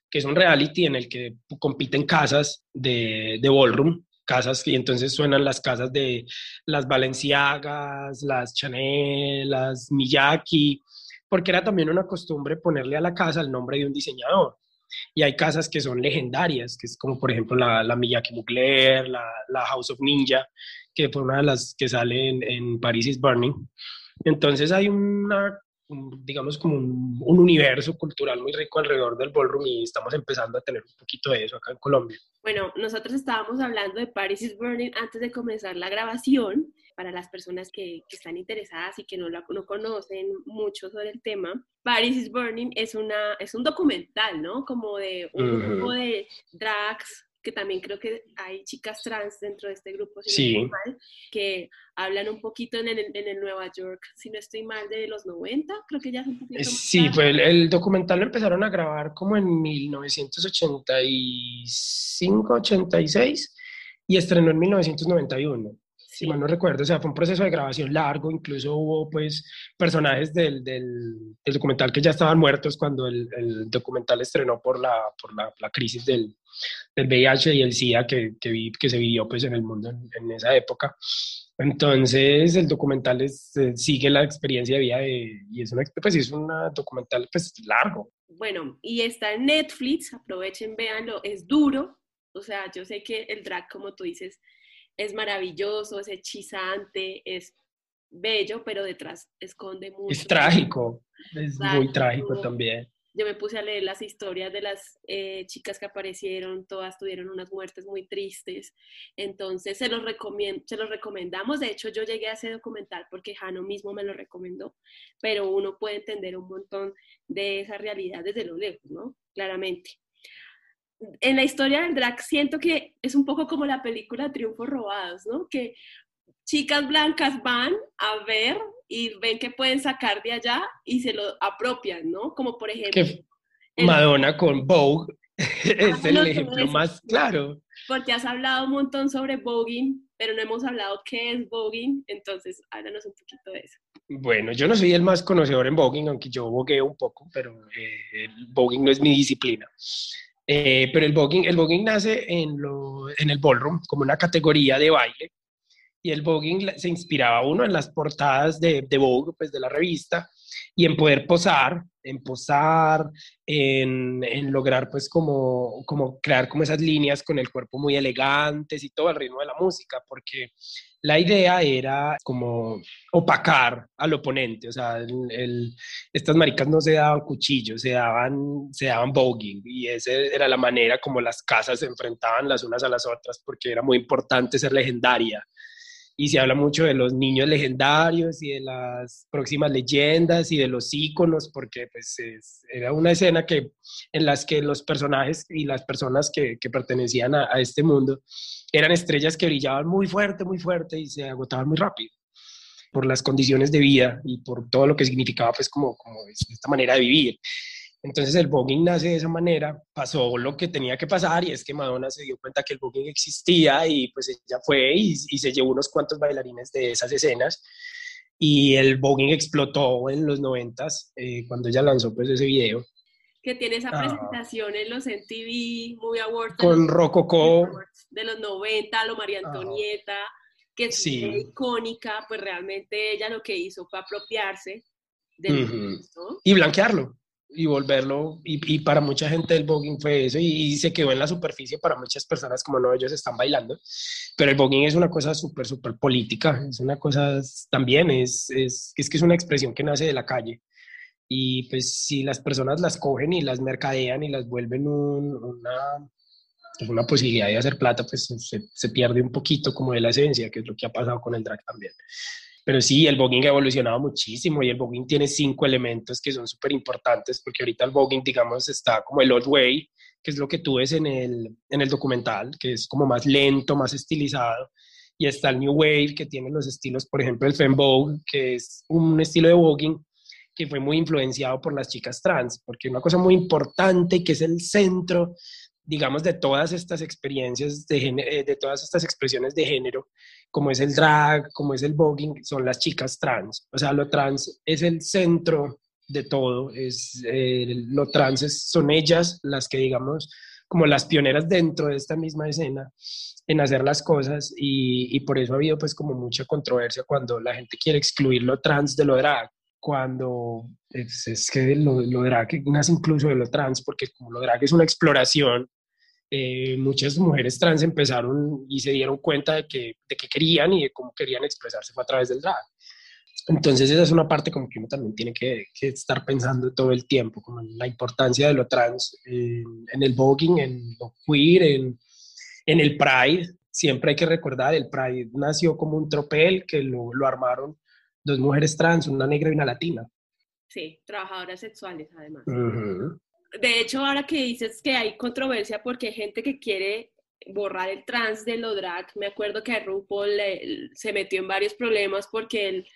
que es un reality en el que compiten casas de, de ballroom, casas y entonces suenan las casas de las Valenciagas, las Chanel, las Miyaki, porque era también una costumbre ponerle a la casa el nombre de un diseñador. Y hay casas que son legendarias, que es como por ejemplo la, la Miyaki Mugler, la, la, House of Ninja, que fue una de las que sale en, en Paris is Burning. Entonces hay una digamos, como un, un, universo cultural muy rico alrededor del ballroom y estamos empezando a tener un poquito de eso acá en Colombia. Bueno, nosotros estábamos hablando de Paris is Burning antes de comenzar la grabación. para las personas que, que están interesadas y que no, la, no conocen mucho sobre el tema, Paris is Burning es, una, es un documental, ¿no? Como de un grupo de drags que también creo que hay chicas trans dentro de este grupo, si no estoy mal, que hablan un poquito en el, en el, Nueva York, si no estoy mal, de los 90, creo que ya es un poquito más Sí, pues el, el, documental lo empezaron a grabar como en 1985, 86 y estrenó en 1991 si mal no recuerdo, o sea, fue un proceso de grabación largo, incluso hubo pues personajes del, del, del documental que ya estaban muertos cuando el, el documental estrenó por la, por la, la crisis del, del, VIH y el SIDA que, que, vi, que, se vivió pues en el mundo en, en esa época. Entonces el documental es, sigue la experiencia de vida de, y es, una, pues, es un documental pues largo. Bueno, y está en Netflix, aprovechen, véanlo, es duro, o sea, yo sé que el drag, como tú dices, es maravilloso, es hechizante, es bello, pero detrás esconde mucho. Es trágico, es muy trágico también. Yo me puse a leer las historias de las eh, chicas que aparecieron, todas tuvieron unas muertes muy tristes, entonces se los, se los recomendamos, de hecho yo llegué a ese documental porque Jano mismo me lo recomendó, pero uno puede entender un montón de esa realidad desde lo lejos, ¿no? Claramente en la historia del drag siento que es un poco como la película Triunfos Robados, ¿no? Que chicas blancas van a ver y ven que pueden sacar de allá y se lo apropian, ¿no? Como por ejemplo... Madonna con Vogue es el ejemplo más claro. Porque has hablado un montón sobre voguing, pero no hemos hablado qué es voguing, entonces háblanos un poquito de eso. Bueno, yo no soy el más conocedor en voguing, aunque yo vogueo un poco, pero eh, el voguing no es mi disciplina. Eh, pero el voguing, el voguing nace en, lo, en el ballroom como una categoría de baile. Y el voguing se inspiraba uno en las portadas de, de Vogue, pues de la revista, y en poder posar, en posar, en, en, lograr pues como, como crear como esas líneas con el cuerpo muy elegantes y todo al ritmo de la música, porque la idea era como opacar al oponente, o sea, el, estas maricas no se daban cuchillos, se daban, se daban voguing, y esa era la manera como las casas se enfrentaban las unas a las otras, porque era muy importante ser legendaria. Y se habla mucho de los niños legendarios y de las próximas leyendas y de los íconos, porque pues era una escena que, en las que los personajes y las personas que, que pertenecían a, a este mundo eran estrellas que brillaban muy fuerte, muy fuerte y se agotaban muy rápido por las condiciones de vida y por todo lo que significaba pues como, como esta manera de vivir. Entonces el voguing nace de esa manera, pasó lo que tenía que pasar y es que Madonna se dio cuenta que el voguing existía y pues ella fue y, y se llevó unos cuantos bailarines de esas escenas y el voguing explotó en los noventas eh, cuando ella lanzó pues ese video que tiene esa ah. presentación en los MTV Movie Awards. Con Rococó. De los 90, lo María Antonieta, que es icónica, pues realmente ella lo que hizo fue apropiarse del Y blanquearlo y volverlo, y, y, para mucha gente el voguing fue eso, y, se quedó en la superficie para muchas personas, como no, ellos están bailando, pero el voguing es una cosa súper, súper política, es una cosa también, es, es, es que es una expresión que nace de la calle, y pues si las personas las cogen y las mercadean y las vuelven una, pues, una posibilidad de hacer plata, pues se, se, pierde un poquito como de la esencia, que es lo que ha pasado con el drag también. Pero sí, el voguing ha evolucionado muchísimo y el voguing tiene cinco elementos que son súper importantes porque ahorita el voguing, digamos, está como el old way, que es lo que tú ves en el, en el documental, que es como más lento, más estilizado. Y está el new wave, que tiene los estilos, por ejemplo, el fembogue, que es un estilo de voguing que fue muy influenciado por las chicas trans, porque una cosa muy importante que es el centro, digamos, de todas estas experiencias, de, eh, de todas estas expresiones de género, como es el drag, como es el voguing, son las chicas trans. O sea, lo trans es el centro de todo, es, eh, lo trans son ellas las que, digamos, como las pioneras dentro de esta misma escena en hacer las cosas y, y, por eso ha habido pues como mucha controversia cuando la gente quiere excluir lo trans de lo drag cuando es, que lo, lo, drag nace incluso de lo trans, porque como lo drag es una exploración, eh, muchas mujeres trans empezaron y se dieron cuenta de que, de que querían y de cómo querían expresarse fue a través del drag. Entonces esa es una parte como que uno también tiene que, que estar pensando todo el tiempo, como en la importancia de lo trans en, en el voguing, en lo queer, en, en el pride, siempre hay que recordar, el Pride nació como un tropel que lo, lo armaron dos mujeres trans, una negra y una latina. Sí, trabajadoras sexuales además. De hecho, ahora que dices que hay controversia porque hay gente que quiere borrar el trans de lo drag, me acuerdo que a RuPaul se metió en varios problemas porque él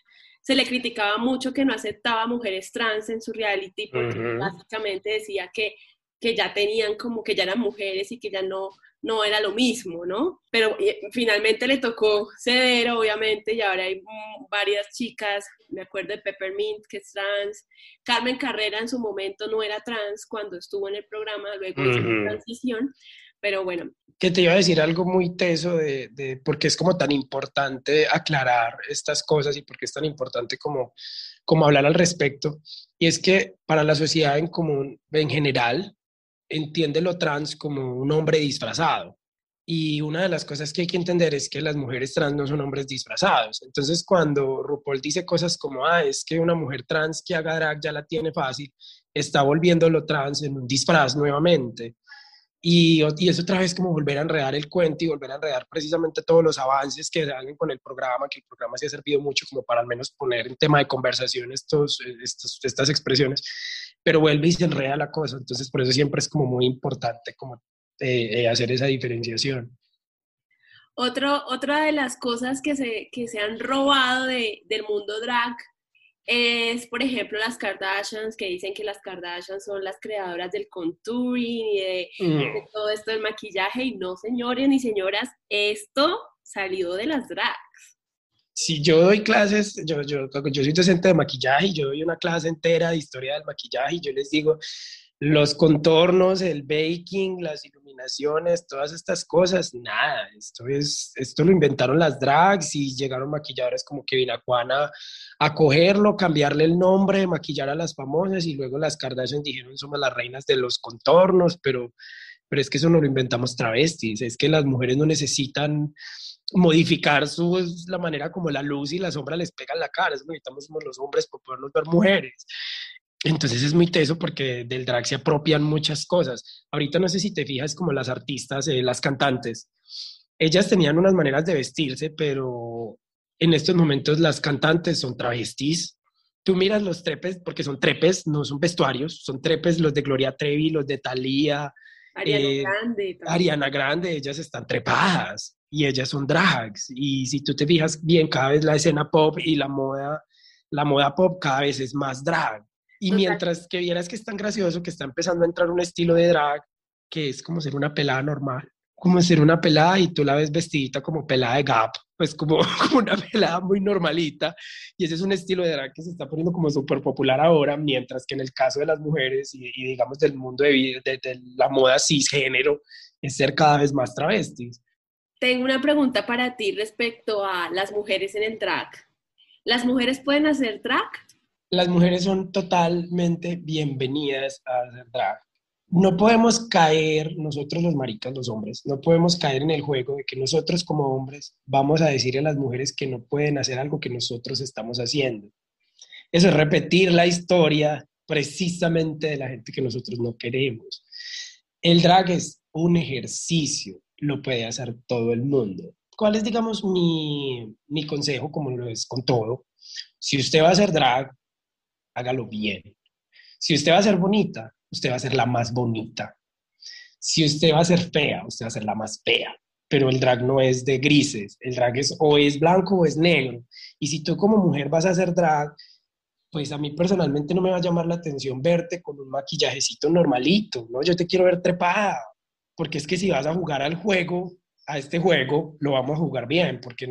se le criticaba mucho que no aceptaba mujeres trans en su reality porque básicamente decía que, que ya tenían como que ya eran mujeres y que ya no, no era lo mismo, ¿no? Pero eh, finalmente le tocó ceder, obviamente, y ahora hay varias chicas, me acuerdo de Peppermint, que es trans, Carmen Carrera en su momento no era trans cuando estuvo en el programa, luego hizo la transición, pero bueno. Que te iba a decir algo muy teso de, de por qué es como tan importante aclarar estas cosas y por qué es tan importante como, como hablar al respecto. Y es que para la sociedad en común, en general, entiende lo trans como un hombre disfrazado. Y una de las cosas que hay que entender es que las mujeres trans no son hombres disfrazados. Entonces, cuando RuPaul dice cosas como, ah, es que una mujer trans que haga drag ya la tiene fácil, está volviendo lo trans en un disfraz nuevamente. Y, y, es otra vez como volver a enredar el cuento y volver a enredar precisamente todos los avances que dan con el programa, que el programa se ha servido mucho como para al menos poner en tema de conversación estos, estos, estas expresiones, pero vuelve y se enreda la cosa. Entonces, por eso siempre es como muy importante como eh, eh, hacer esa diferenciación. Otro, otra de las cosas que se, que se han robado de, del mundo drag es, por ejemplo, las Kardashians, que dicen que las Kardashians son las creadoras del contouring y de, mm. todo esto del maquillaje. Y no, señores ni señoras, esto salió de las drags. Si yo doy clases, yo, yo, yo soy docente de maquillaje yo doy una clase entera de historia del maquillaje y yo les digo, los contornos, el baking, las iluminaciones, todas estas cosas, nada, esto, es, esto lo inventaron las drags y llegaron maquilladores como Kevin Aquana a cogerlo, cambiarle el nombre, maquillar a las famosas y luego las Kardashian dijeron somos las reinas de los contornos, pero, pero es que eso no lo inventamos travestis, es que las mujeres no necesitan modificar su, la manera como la luz y la sombra les pegan la cara, eso necesitamos los hombres para podernos ver mujeres. Entonces es muy teso porque del drag se apropian muchas cosas. Ahorita no sé si te fijas como las artistas, eh, las cantantes, ellas tenían unas maneras de vestirse, pero en estos momentos las cantantes son travestis. Tú miras los trepes, porque son trepes, no son vestuarios, son trepes los de Gloria Trevi, los de Thalía. Ariana eh, Grande. Ariana Grande, ellas están trepadas y ellas son drags. Y si tú te fijas bien, cada vez la escena pop y la moda, la moda pop cada vez es más drag. Y mientras que vieras que es tan gracioso que está empezando a entrar un estilo de drag que es como ser una pelada normal, como ser una pelada y tú la ves vestidita como pelada de Gap, pues como, como una pelada muy normalita. Y ese es un estilo de drag que se está poniendo como súper popular ahora, mientras que en el caso de las mujeres y, digamos del mundo de, de, de la moda cisgénero, es ser cada vez más travestis. Tengo una pregunta para ti respecto a las mujeres en el drag. ¿Las mujeres pueden hacer drag? las mujeres son totalmente bienvenidas a hacer drag. No podemos caer, nosotros los maricas, los hombres, no podemos caer en el juego de que nosotros como hombres vamos a decirle a las mujeres que no pueden hacer algo que nosotros estamos haciendo. Eso es repetir la historia precisamente de la gente que nosotros no queremos. El drag es un ejercicio, lo puede hacer todo el mundo. ¿Cuál es, digamos, mi, mi consejo, como lo es con todo? Si usted va a hacer drag, hágalo bien. Si usted va a ser bonita, usted va a ser la más bonita. Si usted va a ser fea, usted va a ser la más fea. Pero el drag no es de grises, el drag es o es blanco o es negro. Y si tú como mujer vas a hacer drag, pues a mí personalmente no me va a llamar la atención verte con un maquillajecito normalito, ¿no? Yo te quiero ver trepada, porque es que si vas a jugar al juego, a este juego lo vamos a jugar bien, porque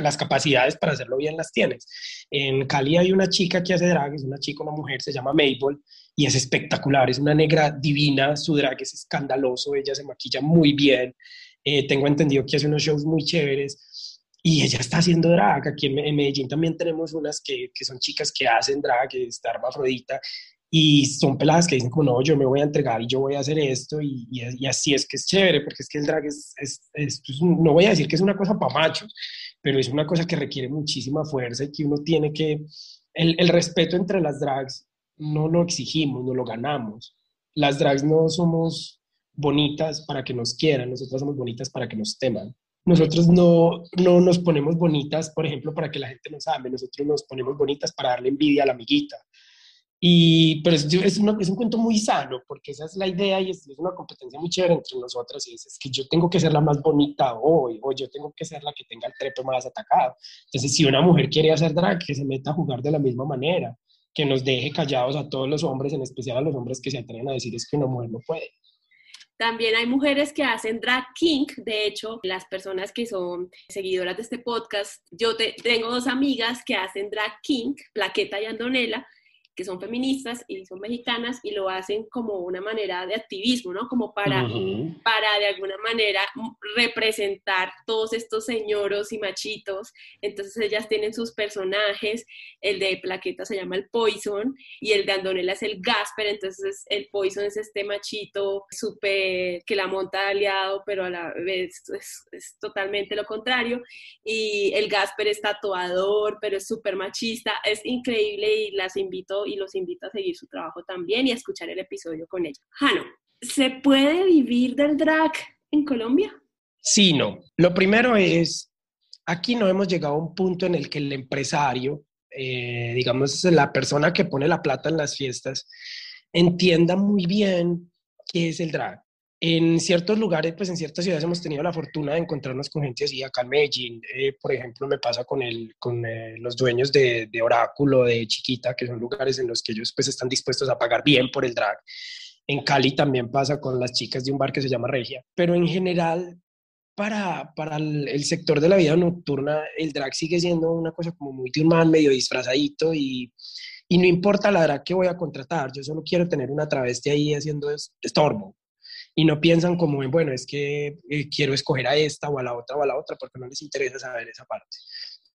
las capacidades para hacerlo bien las tienes. En Cali hay una chica que hace drag, es una chica, una mujer, se llama Mabel, y es espectacular, es una negra divina, su drag es escandaloso, ella se maquilla muy bien, eh, tengo entendido que hace unos shows muy chéveres, y ella está haciendo drag. Aquí en, Medellín también tenemos unas que, que, son chicas que hacen drag, que está hermafrodita, y son peladas que dicen como, no, yo me voy a entregar y yo voy a hacer esto y, y, así es que es chévere, porque es que el drag es, es, pues, no voy a decir que es una cosa para machos, pero es una cosa que requiere muchísima fuerza y que uno tiene que, el, el respeto entre las drags no lo exigimos, no lo ganamos. Las drags no somos bonitas para que nos quieran, nosotras somos bonitas para que nos teman. nosotros no, no nos ponemos bonitas, por ejemplo, para que la gente nos ame, nosotros nos ponemos bonitas para darle envidia a la amiguita. Y, pero es, es, es, un cuento muy sano, porque esa es la idea y es, una competencia muy chévere entre nosotras. Y es, es, que yo tengo que ser la más bonita hoy, o yo tengo que ser la que tenga el trepe más atacado. Entonces, si una mujer quiere hacer drag, que se meta a jugar de la misma manera, que nos deje callados a todos los hombres, en especial a los hombres que se atreven a decir es que una mujer no puede. También hay mujeres que hacen drag king. De hecho, las personas que son seguidoras de este podcast, yo te, tengo dos amigas que hacen drag king, Plaqueta y Andonela, que son feministas y son mexicanas y lo hacen como una manera de activismo, ¿no? Como para, para de alguna manera representar todos estos señoros y machitos. Entonces ellas tienen sus personajes, el de Plaqueta se llama el Poison y el de Andonela es el Gasper, entonces el Poison es este machito súper que la monta aliado, pero a la vez es, es totalmente lo contrario. Y el Gasper es tatuador, pero es súper machista, es increíble y las invito y los invito a seguir su trabajo también y a escuchar el episodio con ella. Jano, ¿se puede vivir del drag en Colombia? Sí, no. Lo primero es, aquí no hemos llegado a un punto en el que el empresario, eh, digamos, la persona que pone la plata en las fiestas, entienda muy bien qué es el drag en ciertos lugares, pues en ciertas ciudades hemos tenido la fortuna de encontrarnos con gente así. Acá en Medellín, eh, por ejemplo, me pasa con, el, con eh, los dueños de, de, Oráculo, de Chiquita, que son lugares en los que ellos pues están dispuestos a pagar bien por el drag. En Cali también pasa con las chicas de un bar que se llama Regia. Pero en general, para, para el, el sector de la vida nocturna, el drag sigue siendo una cosa como muy de un medio disfrazadito y, y no importa la drag que voy a contratar, yo solo quiero tener una travesti ahí haciendo estorbo y no piensan como en, bueno, es que eh, quiero escoger a esta o a la otra o a la otra porque no les interesa saber esa parte.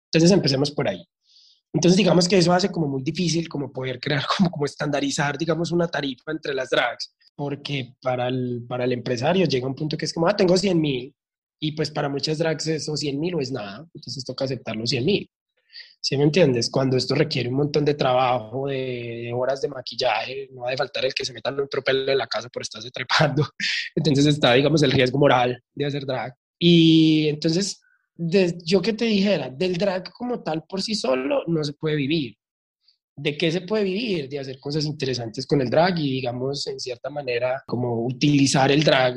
Entonces empecemos por ahí. Entonces digamos que eso hace como muy difícil como poder crear, como, como estandarizar, digamos, una tarifa entre las drags, porque para el, para el empresario llega un punto que es como, ah, tengo 100 mil, y pues para muchas drags esos 100 mil no es nada, entonces toca aceptar los 100 mil. ¿Sí me entiendes? Cuando esto requiere un montón de trabajo, de, horas de maquillaje, no ha de faltar el que se meta en un tropel en la casa por estarse trepando. Entonces está, digamos, el riesgo moral de hacer drag. Y entonces, yo que te dijera, del drag como tal por sí solo no se puede vivir. ¿De qué se puede vivir? De hacer cosas interesantes con el drag y, digamos, en cierta manera, como utilizar el drag.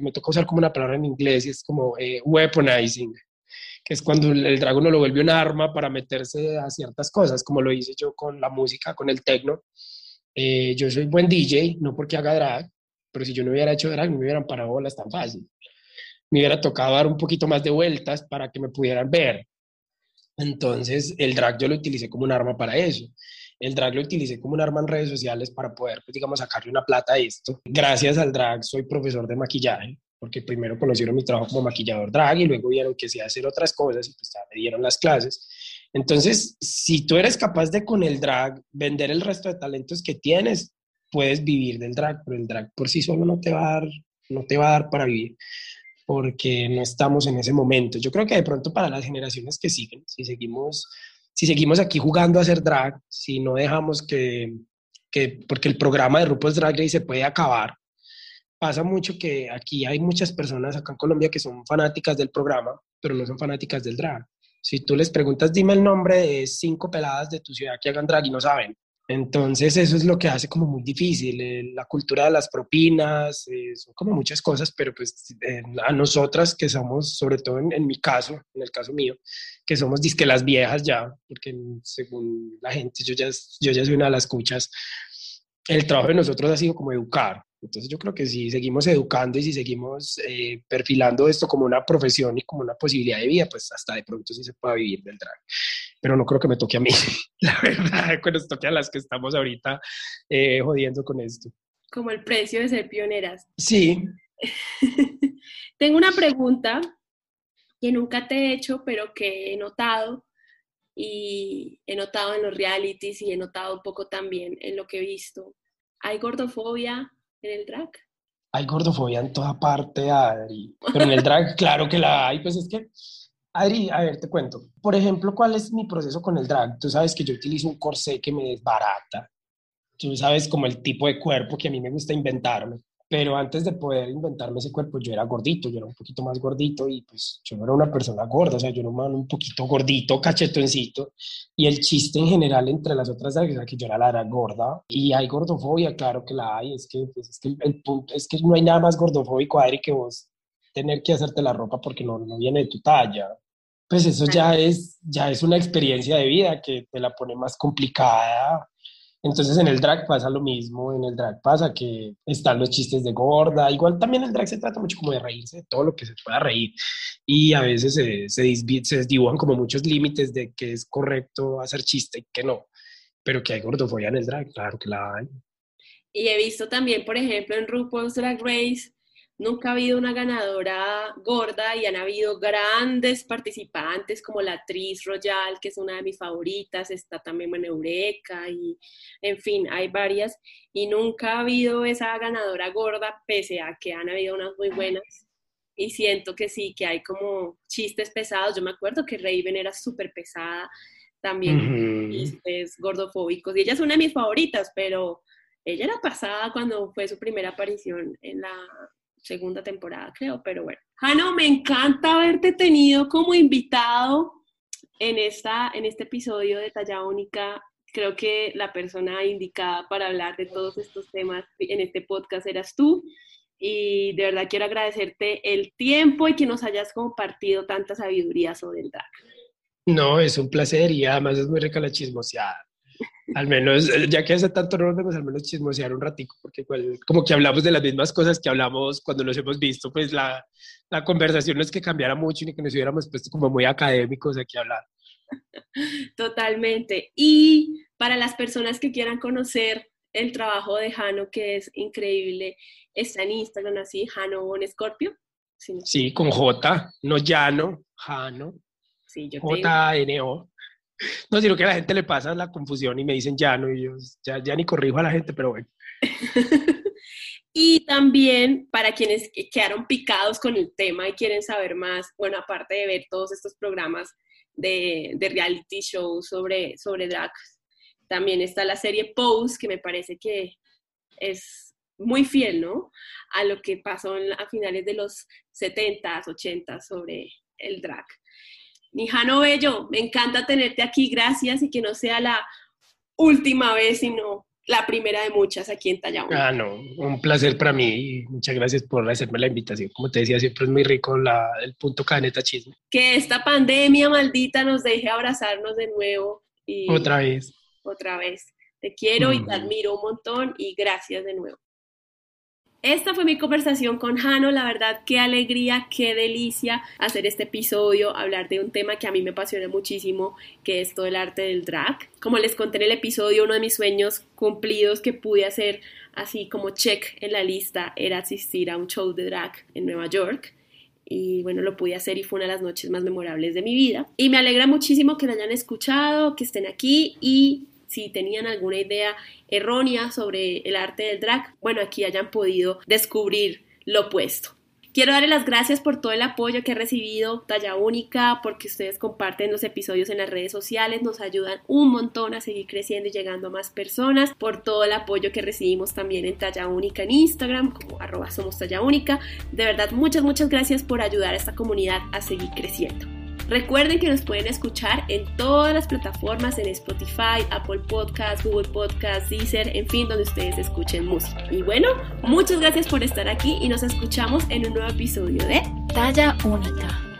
Me toca usar como una palabra en inglés y es como eh, weaponizing que es cuando el dragón lo vuelve un arma para meterse a ciertas cosas, como lo hice yo con la música, con el techno. Eh, yo soy buen DJ, no porque haga drag, pero si yo no hubiera hecho drag, no me hubieran parado bolas tan fácil. Me hubiera tocado dar un poquito más de vueltas para que me pudieran ver. Entonces, el drag yo lo utilicé como un arma para eso. El drag lo utilicé como un arma en redes sociales para poder, pues, digamos, sacarle una plata a esto. Gracias al drag soy profesor de maquillaje porque primero conocieron mi trabajo como maquillador drag y luego vieron que sí hacer otras cosas y pues me dieron las clases. Entonces, si tú eres capaz de con el drag vender el resto de talentos que tienes, puedes vivir del drag, pero el drag por sí solo no te va a dar, no te va a dar para vivir porque no estamos en ese momento. Yo creo que de pronto para las generaciones que siguen, si seguimos, si seguimos aquí jugando a hacer drag, si no dejamos que, que porque el programa de RuPaul's Drag Race se puede acabar, pasa mucho que aquí hay muchas personas acá en Colombia que son fanáticas del programa, pero no son fanáticas del drag. Si tú les preguntas, dime el nombre de cinco peladas de tu ciudad que hagan drag y no saben. Entonces eso es lo que hace como muy difícil, eh, la cultura de las propinas, eh, son como muchas cosas, pero pues a nosotras que somos, sobre todo en, mi caso, en el caso mío, que somos disque las viejas ya, porque según la gente yo ya, yo ya soy una de las escuchas, el trabajo de nosotros ha sido como educar, entonces yo creo que si seguimos educando y si seguimos eh, perfilando esto como una profesión y como una posibilidad de vida, pues hasta de pronto sí se pueda vivir del drag. Pero no creo que me toque a mí, la verdad, que nos toque a las que estamos ahorita eh, jodiendo con esto. Como el precio de ser pioneras. Sí. Tengo una pregunta que nunca te he hecho, pero que he notado y he notado en los realities y he notado un poco también en lo que he visto. ¿Hay gordofobia en el drag? Hay gordofobia en toda parte, Adri. Pero en el drag, claro que la hay. Pues es que, Adri, a ver, te cuento. Por ejemplo, ¿cuál es mi proceso con el drag? Tú sabes que yo utilizo un corsé que me desbarata. Tú sabes como el tipo de cuerpo que a mí me gusta inventarme. Pero antes de poder inventarme ese cuerpo, yo era gordito, yo era un poquito más gordito y pues yo no era una persona gorda, o sea, yo era un un poquito gordito, cachetoncito. Y el chiste en general entre las otras era que yo era la era gorda. Y hay gordofobia, claro que la hay, es que, pues, es que el punto es que no hay nada más gordofóbico, Adri, que vos tener que hacerte la ropa porque no, no viene de tu talla. Pues eso ya es, ya es una experiencia de vida que te la pone más complicada entonces en el drag pasa lo mismo, en el drag pasa que están los chistes de gorda, igual también el drag se trata mucho como de reírse de todo lo que se pueda reír y a veces se, se, se desdibujan como muchos límites de que es correcto hacer chiste y que no, pero que hay gordofobia en el drag, claro que la hay. Y he visto también, por ejemplo, en RuPaul's Drag Race, Nunca ha habido una ganadora gorda y han habido grandes participantes como la actriz Royal, que es una de mis favoritas, está también en Eureka y en fin, hay varias. Y nunca ha habido esa ganadora gorda pese a que han habido unas muy buenas. Y siento que sí, que hay como chistes pesados. Yo me acuerdo que Raven era súper pesada también, chistes gordofóbicos. Y ella es una de mis favoritas, pero ella era pasada cuando fue su primera aparición en la segunda temporada, creo, pero bueno. Jano, me encanta haberte tenido como invitado en, esta, en este episodio de Talla Única. Creo que la persona indicada para hablar de todos estos temas en este podcast eras tú. Y de verdad quiero agradecerte el tiempo y que nos hayas compartido tanta sabiduría sobre el drag. No, es un placer y además es muy rica la chismoseada. Al menos, eh, ya que hace tanto no nos vemos, al menos chismosear un ratico, porque como que hablamos de las mismas cosas que hablamos cuando nos hemos visto, pues la, la conversación no es que cambiara mucho ni que nos hubiéramos puesto como muy académicos aquí a hablar. Totalmente. Y para las personas que quieran conocer el trabajo de Jano, que es increíble, está en Instagram así, Jano Bon Scorpio. Sí, con J, no Llano, Jano. Sí, yo J-N-O. No, sino que a la gente le pasa la confusión y me dicen ya no, y yo ya, ya ni corrijo a la gente, pero bueno. y también para quienes quedaron picados con el tema y quieren saber más, bueno, aparte de ver todos estos programas de, reality show sobre, sobre drag, también está la serie Pose, que me parece que es muy fiel, ¿no? A lo que pasó a finales de los 70s, 80s sobre el drag. Nijano Bello, me encanta tenerte aquí, gracias y que no sea la última vez, sino la primera de muchas aquí en Tallahun. Ah, no, un placer para mí y muchas gracias por hacerme la invitación. Como te decía, siempre es muy rico la, el punto caneta chisme. Que esta pandemia maldita nos deje abrazarnos de nuevo. Y otra vez. Otra vez. Te quiero y te admiro un montón y gracias de nuevo. Esta fue mi conversación con Jano, la verdad qué alegría, qué delicia hacer este episodio, hablar de un tema que a mí me apasiona muchísimo, que es todo el arte del drag. Como les conté en el episodio, uno de mis sueños cumplidos que pude hacer así como check en la lista era asistir a un show de drag en Nueva York y bueno, lo pude hacer y fue una de las noches más memorables de mi vida. Y me alegra muchísimo que lo hayan escuchado, que estén aquí y si tenían alguna idea errónea sobre el arte del drag, bueno, aquí hayan podido descubrir lo opuesto. Quiero darle las gracias por todo el apoyo que he recibido, Talla Única, porque ustedes comparten los episodios en las redes sociales, nos ayudan un montón a seguir creciendo y llegando a más personas, por todo el apoyo que recibimos también en Talla Única en Instagram, como arroba. De verdad, muchas, muchas gracias por ayudar a esta comunidad a seguir creciendo. Recuerden que nos pueden escuchar en todas las plataformas, en Spotify, Apple Podcasts, Google Podcasts, Deezer, en fin, donde ustedes escuchen música. Y bueno, muchas gracias por estar aquí y nos escuchamos en un nuevo episodio de Talla Única.